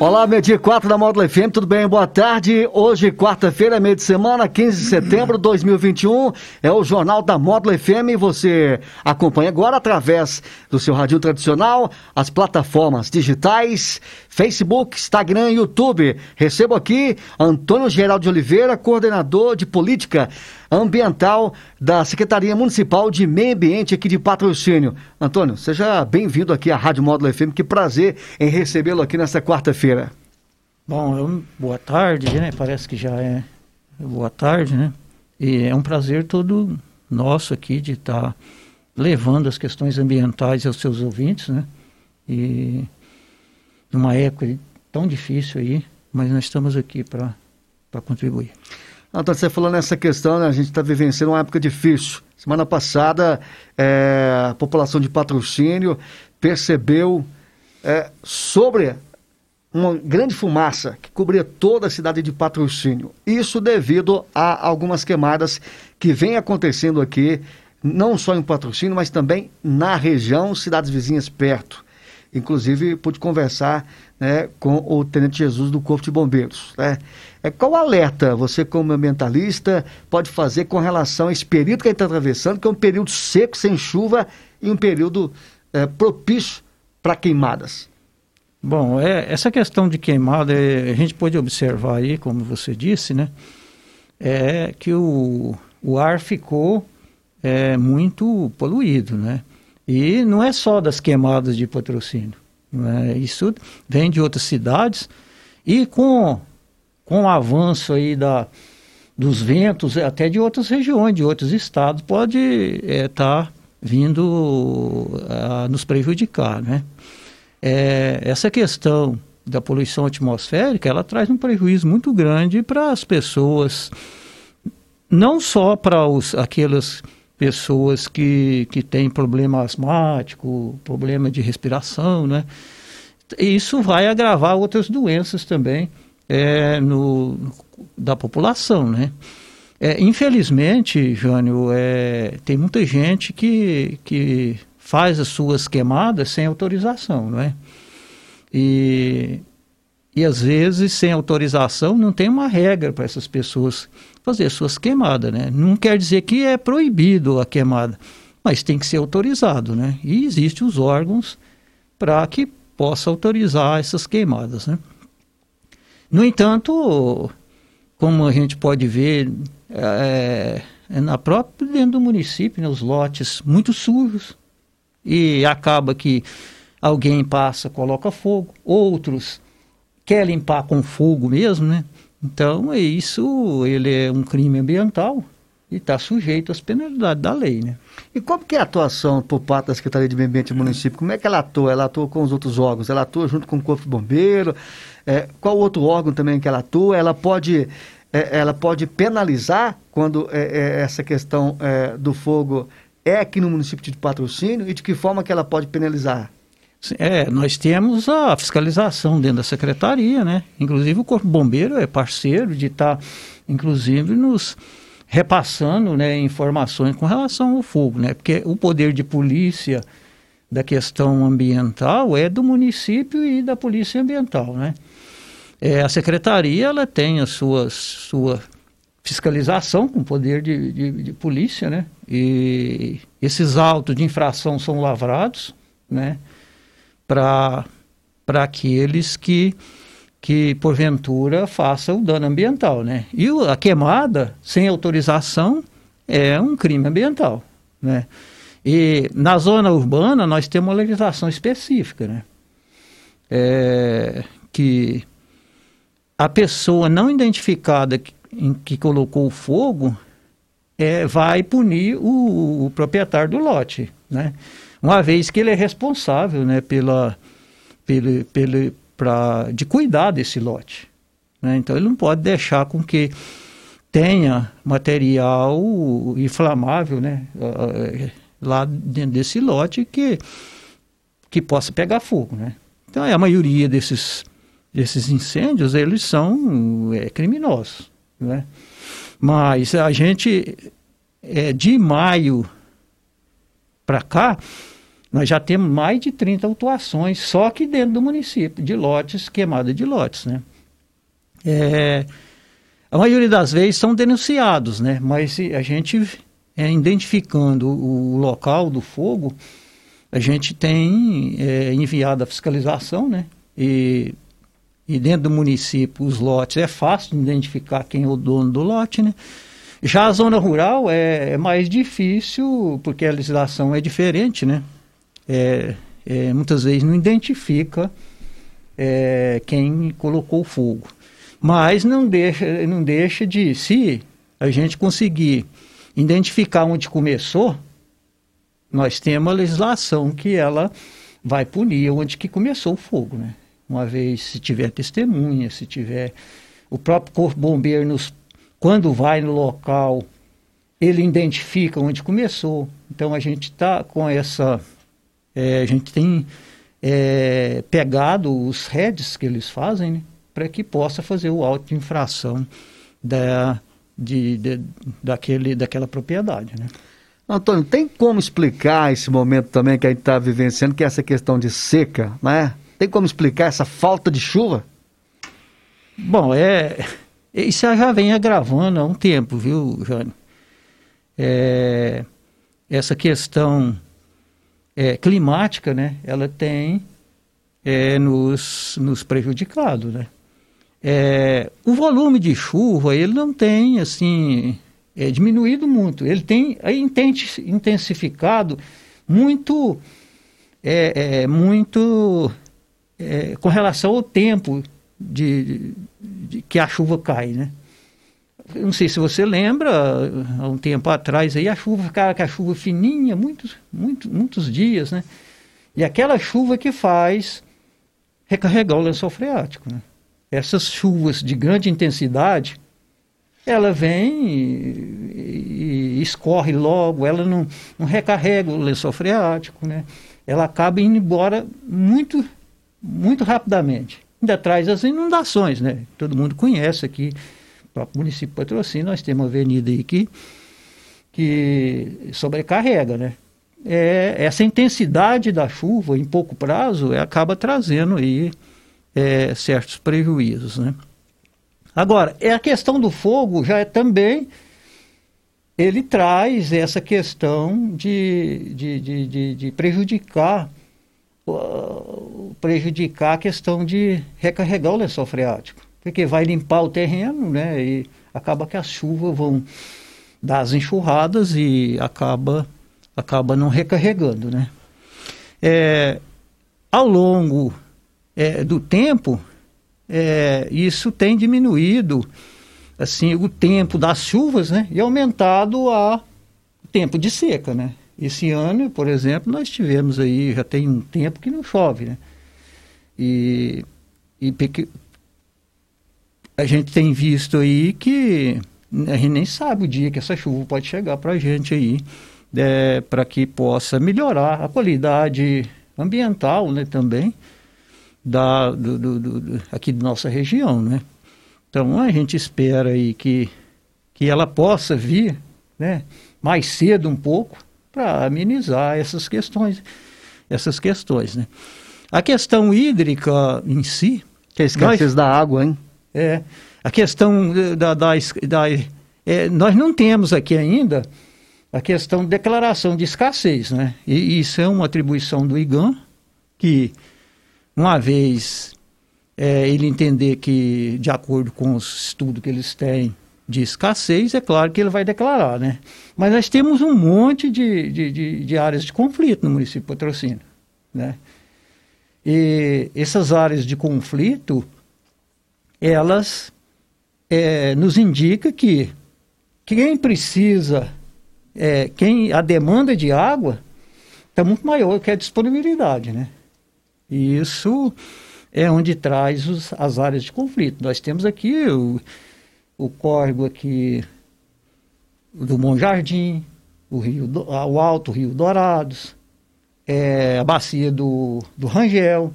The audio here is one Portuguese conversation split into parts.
Olá, meio-dia 4 da Módulo FM, tudo bem? Boa tarde. Hoje, quarta-feira, meio de semana, 15 de setembro de 2021. É o Jornal da Módulo FM. Você acompanha agora através do seu rádio tradicional, as plataformas digitais, Facebook, Instagram e YouTube. Recebo aqui Antônio Geraldo de Oliveira, coordenador de política ambiental da Secretaria Municipal de Meio Ambiente aqui de Patrocínio. Antônio, seja bem-vindo aqui à Rádio Módulo FM. Que prazer em recebê-lo aqui nesta quarta-feira. Bom, eu, boa tarde, né? Parece que já é boa tarde, né? E é um prazer todo nosso aqui de estar tá levando as questões ambientais aos seus ouvintes, né? E numa época tão difícil aí, mas nós estamos aqui para contribuir. Antônio, você falou nessa questão, né? a gente está vivenciando uma época difícil. Semana passada, é, a população de patrocínio percebeu é, sobre uma grande fumaça que cobria toda a cidade de patrocínio. Isso devido a algumas queimadas que vem acontecendo aqui, não só em patrocínio, mas também na região, cidades vizinhas perto. Inclusive, pude conversar né, com o Tenente Jesus do Corpo de Bombeiros. Né? É, qual alerta você, como ambientalista, pode fazer com relação a esse período que a gente está atravessando, que é um período seco, sem chuva, e um período é, propício para queimadas? Bom, é, essa questão de queimada, é, a gente pode observar aí, como você disse, né? É que o, o ar ficou é, muito poluído, né? E não é só das queimadas de patrocínio. Né? Isso vem de outras cidades e com, com o avanço aí da, dos ventos, até de outras regiões, de outros estados, pode estar é, tá vindo a nos prejudicar. Né? É, essa questão da poluição atmosférica, ela traz um prejuízo muito grande para as pessoas, não só para os, aquelas pessoas que, que têm problema asmático, problema de respiração, né? Isso vai agravar outras doenças também é, no, da população, né? É, infelizmente, Jânio, é, tem muita gente que, que faz as suas queimadas sem autorização, não é? E, e às vezes, sem autorização, não tem uma regra para essas pessoas fazer suas queimadas, né? Não quer dizer que é proibido a queimada, mas tem que ser autorizado, né? E existem os órgãos para que possa autorizar essas queimadas, né? No entanto, como a gente pode ver, é, é na própria dentro do município, né, os lotes muito sujos e acaba que alguém passa, coloca fogo, outros quer limpar com fogo mesmo, né? Então, é isso, ele é um crime ambiental e está sujeito às penalidades da lei, né? E como que é a atuação por parte da Secretaria de Meio Ambiente do município? Como é que ela atua? Ela atua com os outros órgãos? Ela atua junto com o Corpo de Bombeiro? É, qual outro órgão também que ela atua? Ela pode, é, ela pode penalizar quando é, é essa questão é, do fogo é aqui no município de patrocínio? E de que forma que ela pode penalizar? É, nós temos a fiscalização dentro da secretaria, né? Inclusive o Corpo Bombeiro é parceiro de estar, tá, inclusive, nos repassando né, informações com relação ao fogo, né? Porque o poder de polícia da questão ambiental é do município e da polícia ambiental, né? É, a secretaria ela tem a sua, sua fiscalização com poder de, de, de polícia, né? E esses autos de infração são lavrados, né? Para aqueles que, que, porventura, façam o dano ambiental. Né? E a queimada, sem autorização, é um crime ambiental. Né? E na zona urbana, nós temos uma legislação específica, né? É, que a pessoa não identificada que, em que colocou o fogo é, vai punir o, o proprietário do lote, né? Uma vez que ele é responsável né, pela, pela, pela, pra, de cuidar desse lote. Né? Então ele não pode deixar com que tenha material inflamável, né? Lá dentro desse lote que, que possa pegar fogo, né? Então, a maioria desses, desses incêndios, eles são é, criminosos, né? Mas a gente, é, de maio para cá, nós já temos mais de 30 autuações só aqui dentro do município, de lotes, queimada de lotes, né? É, a maioria das vezes são denunciados, né? Mas a gente, é, identificando o local do fogo, a gente tem é, enviado a fiscalização, né? E, e dentro do município, os lotes, é fácil de identificar quem é o dono do lote, né? Já a zona rural é, é mais difícil, porque a legislação é diferente, né? é, é, muitas vezes não identifica é, quem colocou o fogo. Mas não deixa, não deixa de, se a gente conseguir identificar onde começou, nós temos a legislação que ela vai punir onde que começou o fogo, né? Uma vez se tiver testemunha, se tiver o próprio corpo bombeiro nos, quando vai no local, ele identifica onde começou. Então a gente está com essa é, a gente tem é, pegado os heads que eles fazem né, para que possa fazer o auto de infração da, de, de, daquele, daquela propriedade. Né? Antônio, tem como explicar esse momento também que a gente está vivenciando, que é essa questão de seca, né? Tem como explicar essa falta de chuva? Bom, é, isso já vem agravando há um tempo, viu, Jânio? É, essa questão é, climática, né, ela tem é, nos, nos prejudicado, né. É, o volume de chuva, ele não tem, assim, é, diminuído muito. Ele tem intensificado muito, é, é, muito é, com relação ao tempo de, de, que a chuva cai, né? não sei se você lembra, há um tempo atrás aí a chuva ficava com a chuva fininha, muitos, muitos, muitos dias, né? E aquela chuva que faz recarregar o lençol freático, né? Essas chuvas de grande intensidade, ela vem e, e escorre logo, ela não, não recarrega o lençol freático, né? Ela acaba indo embora muito, muito rapidamente. Ainda traz as inundações, né? Todo mundo conhece aqui próprio município de Patrocínio, nós temos uma avenida aí que, que sobrecarrega, né? É, essa intensidade da chuva em pouco prazo é, acaba trazendo aí é, certos prejuízos, né? Agora, é a questão do fogo já é também ele traz essa questão de, de, de, de, de prejudicar prejudicar a questão de recarregar o lençol freático porque vai limpar o terreno, né? E acaba que as chuvas vão dar as enxurradas e acaba, acaba não recarregando, né? É, ao longo é, do tempo, é, isso tem diminuído assim o tempo das chuvas, né? E aumentado a o tempo de seca, né? Esse ano, por exemplo, nós tivemos aí já tem um tempo que não chove, né? E, e a gente tem visto aí que a gente nem sabe o dia que essa chuva pode chegar para a gente aí, é, para que possa melhorar a qualidade ambiental, né, também, da, do, do, do, aqui da nossa região, né. Então a gente espera aí que, que ela possa vir, né, mais cedo um pouco, para amenizar essas questões, essas questões, né. A questão hídrica em si... Que é a escassez nós, da água, hein? É, a questão da, da, da é, nós não temos aqui ainda a questão de declaração de escassez, né? E isso é uma atribuição do IGAM, que uma vez é, ele entender que, de acordo com os estudos que eles têm de escassez, é claro que ele vai declarar, né? Mas nós temos um monte de, de, de, de áreas de conflito no município de Patrocínio, né? E essas áreas de conflito, elas é, nos indica que quem precisa, é, quem a demanda de água está muito maior que a disponibilidade, né? E isso é onde traz os, as áreas de conflito. Nós temos aqui o, o córrego aqui do Bom Jardim, o, Rio, o Alto Rio Dourados, é, a bacia do, do Rangel,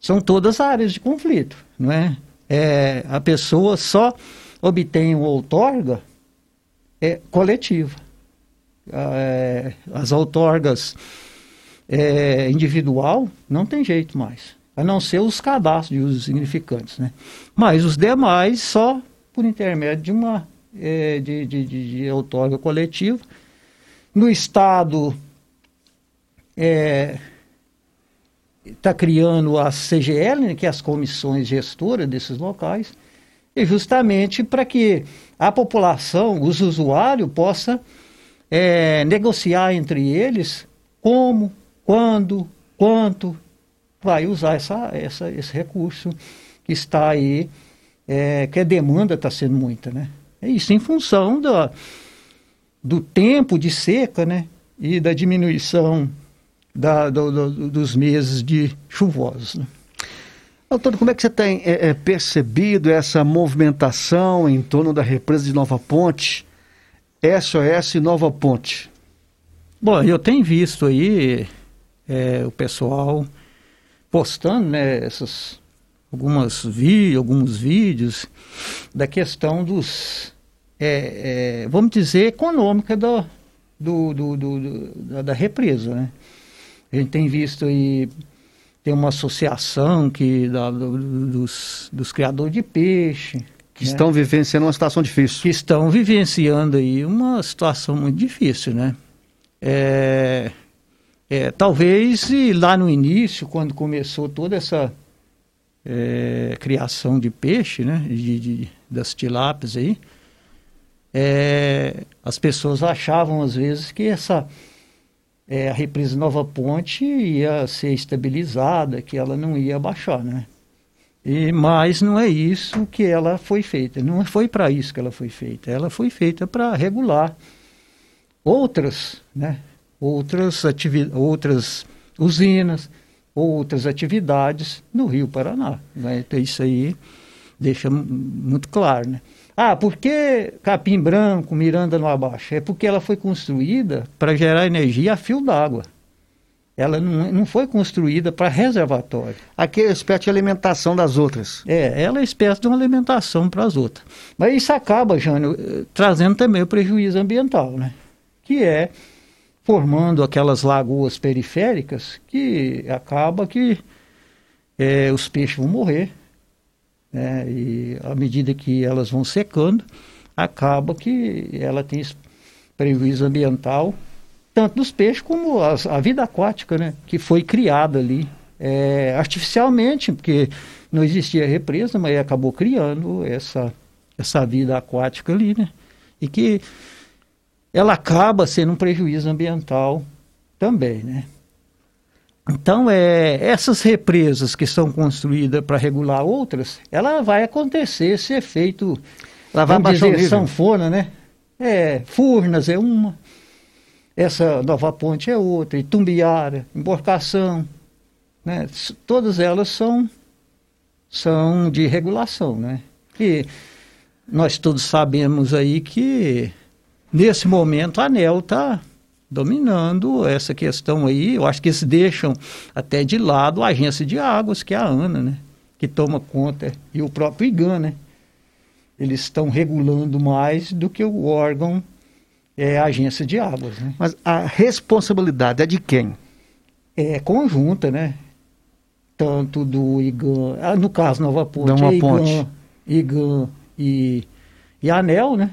são todas áreas de conflito, não é? é a pessoa só obtém uma outorga é, coletiva. É, as outorgas é, individual não tem jeito mais, a não ser os cadastros de usos significantes, né? Mas os demais só por intermédio de uma é, de, de, de, de outorga coletiva. No Estado, é, está criando a CGL, né, que é as comissões gestoras desses locais, e justamente para que a população, os usuários, possa é, negociar entre eles como, quando, quanto vai usar essa, essa, esse recurso que está aí, é, que a demanda está sendo muita, né? É isso em função da, do tempo de seca, né? E da diminuição da, do, do, dos meses de chuvosos. Né? Antônio, como é que você tem é, é, percebido essa movimentação em torno da represa de Nova Ponte, SOS Nova Ponte? Bom, eu tenho visto aí é, o pessoal postando né, essas, algumas vi, alguns vídeos da questão dos, é, é, vamos dizer, econômica do, do, do, do da, da represa, né? A gente tem visto aí, tem uma associação que, da, do, dos, dos criadores de peixe. Que né? estão vivenciando uma situação difícil. Que estão vivenciando aí uma situação muito difícil, né? É, é, talvez lá no início, quando começou toda essa é, criação de peixe, né? De, de das tilápias aí, é, as pessoas achavam às vezes que essa é, a represa Nova Ponte ia ser estabilizada, que ela não ia baixar, né? E, mas não é isso que ela foi feita. Não foi para isso que ela foi feita. Ela foi feita para regular outras, né? Outras, outras usinas, outras atividades no Rio Paraná. Né? Então, isso aí deixa muito claro, né? Ah, por que capim branco, Miranda no abaixo? É porque ela foi construída para gerar energia a fio d'água. Ela não, não foi construída para reservatório. Aqui é espécie de alimentação das outras. É, ela é espécie de uma alimentação para as outras. Mas isso acaba, Jânio, eh, trazendo também o prejuízo ambiental, né? Que é formando aquelas lagoas periféricas que acaba que é, os peixes vão morrer né? E à medida que elas vão secando, acaba que ela tem prejuízo ambiental, tanto dos peixes como as, a vida aquática, né? Que foi criada ali é, artificialmente, porque não existia represa, mas acabou criando essa, essa vida aquática ali, né? E que ela acaba sendo um prejuízo ambiental também, né? Então, é, essas represas que são construídas para regular outras, ela vai acontecer esse efeito, ela vai dizer, sanfona, né? É, Furnas é uma, essa Nova Ponte é outra, Itumbiara, Emborcação, né? Todas elas são, são de regulação, né? E nós todos sabemos aí que, nesse momento, a ANEL está dominando essa questão aí. Eu acho que eles deixam até de lado a agência de águas, que é a ANA, né? Que toma conta, e o próprio IGAN, né? Eles estão regulando mais do que o órgão é a agência de águas, né? Mas a responsabilidade é de quem? É conjunta, né? Tanto do IGAN, ah, no caso Nova Ponte, Nova é IGAN, Ponte. IGAN e, e ANEL, né?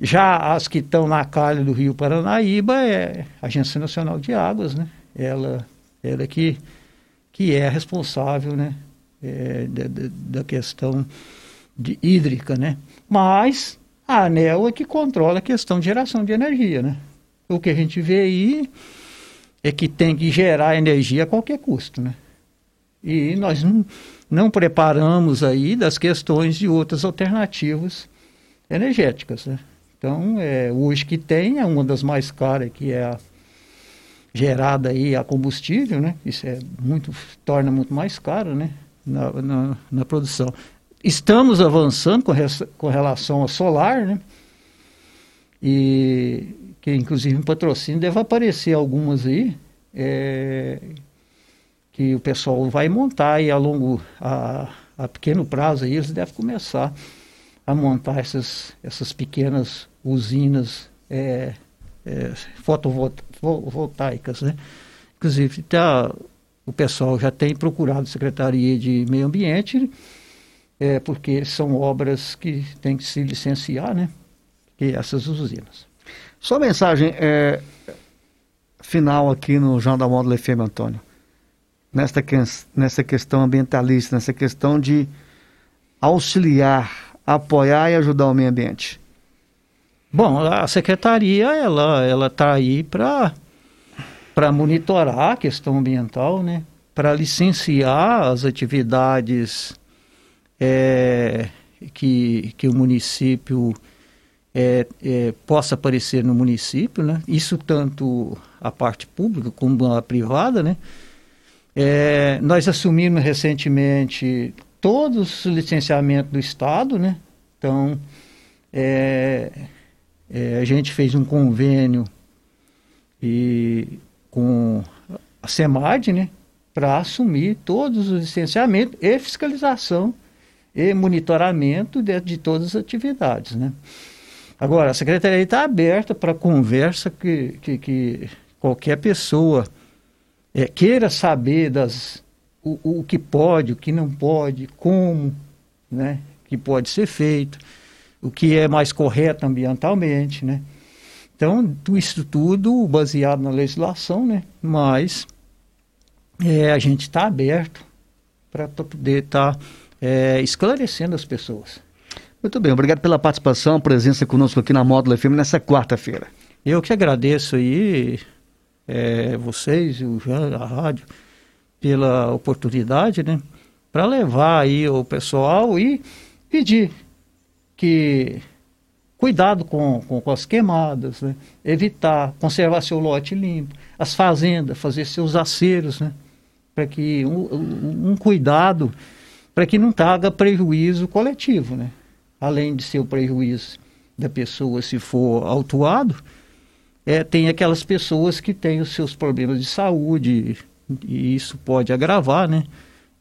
Já as que estão na calha do Rio Paranaíba é a Agência Nacional de Águas, né? Ela, ela que, que é responsável, né? É, da, da, questão de hídrica, né? Mas a ANEL é que controla a questão de geração de energia, né? O que a gente vê aí é que tem que gerar energia a qualquer custo, né? E nós não, não preparamos aí das questões de outras alternativas energéticas, né? Então, é, hoje que tem é uma das mais caras, que é a gerada aí a combustível, né? Isso é muito, torna muito mais caro, né? Na, na, na produção. estamos avançando com, com relação ao solar, né? E que inclusive em patrocínio deve aparecer algumas aí. É, que o pessoal vai montar e a longo, a, a pequeno prazo aí eles devem começar a montar essas, essas pequenas usinas é, é, fotovoltaicas, né? Inclusive, tá, o pessoal já tem procurado a Secretaria de Meio Ambiente, é, porque são obras que tem que se licenciar, né? E essas usinas. Só mensagem é, final aqui no Jornal da Módulo FM, Antônio. Nesta, nessa questão ambientalista, nessa questão de auxiliar, apoiar e ajudar o meio ambiente. Bom, a secretaria ela ela está aí para para monitorar a questão ambiental, né? Para licenciar as atividades é, que que o município é, é, possa aparecer no município, né? Isso tanto a parte pública como a privada, né? É, nós assumimos recentemente todos os licenciamentos do Estado, né? Então, é, é, a gente fez um convênio e, com a SEMAD, né? Para assumir todos os licenciamentos e fiscalização e monitoramento de, de todas as atividades, né? Agora, a Secretaria está aberta para conversa que, que, que, qualquer pessoa é, queira saber das, o, o que pode, o que não pode, como, né, que pode ser feito, o que é mais correto ambientalmente, né. Então, isso tudo baseado na legislação, né, mas é, a gente está aberto para poder estar tá, é, esclarecendo as pessoas. Muito bem, obrigado pela participação, presença conosco aqui na Módulo FM nessa quarta-feira. Eu que agradeço aí, é, vocês, o Jean, a rádio, pela oportunidade, né? Para levar aí o pessoal e pedir que cuidado com, com, com, as queimadas, né? evitar, conservar seu lote limpo, as fazendas, fazer seus aceros, né? para que um, um, cuidado para que não traga prejuízo coletivo, né? além de ser o prejuízo da pessoa se for autuado, é, tem aquelas pessoas que têm os seus problemas de saúde e isso pode agravar, né?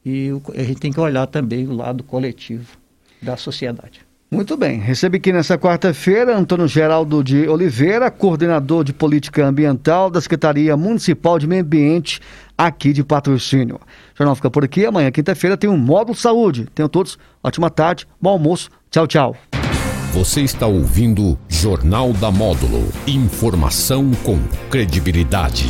E a gente tem que olhar também o lado coletivo da sociedade. Muito bem. Recebe aqui nessa quarta-feira Antônio Geraldo de Oliveira, coordenador de política ambiental da Secretaria Municipal de Meio Ambiente aqui de patrocínio. O jornal fica por aqui. Amanhã, quinta-feira, tem um módulo saúde. Tenham todos ótima tarde, bom almoço. Tchau, tchau. Você está ouvindo Jornal da Módulo. Informação com credibilidade.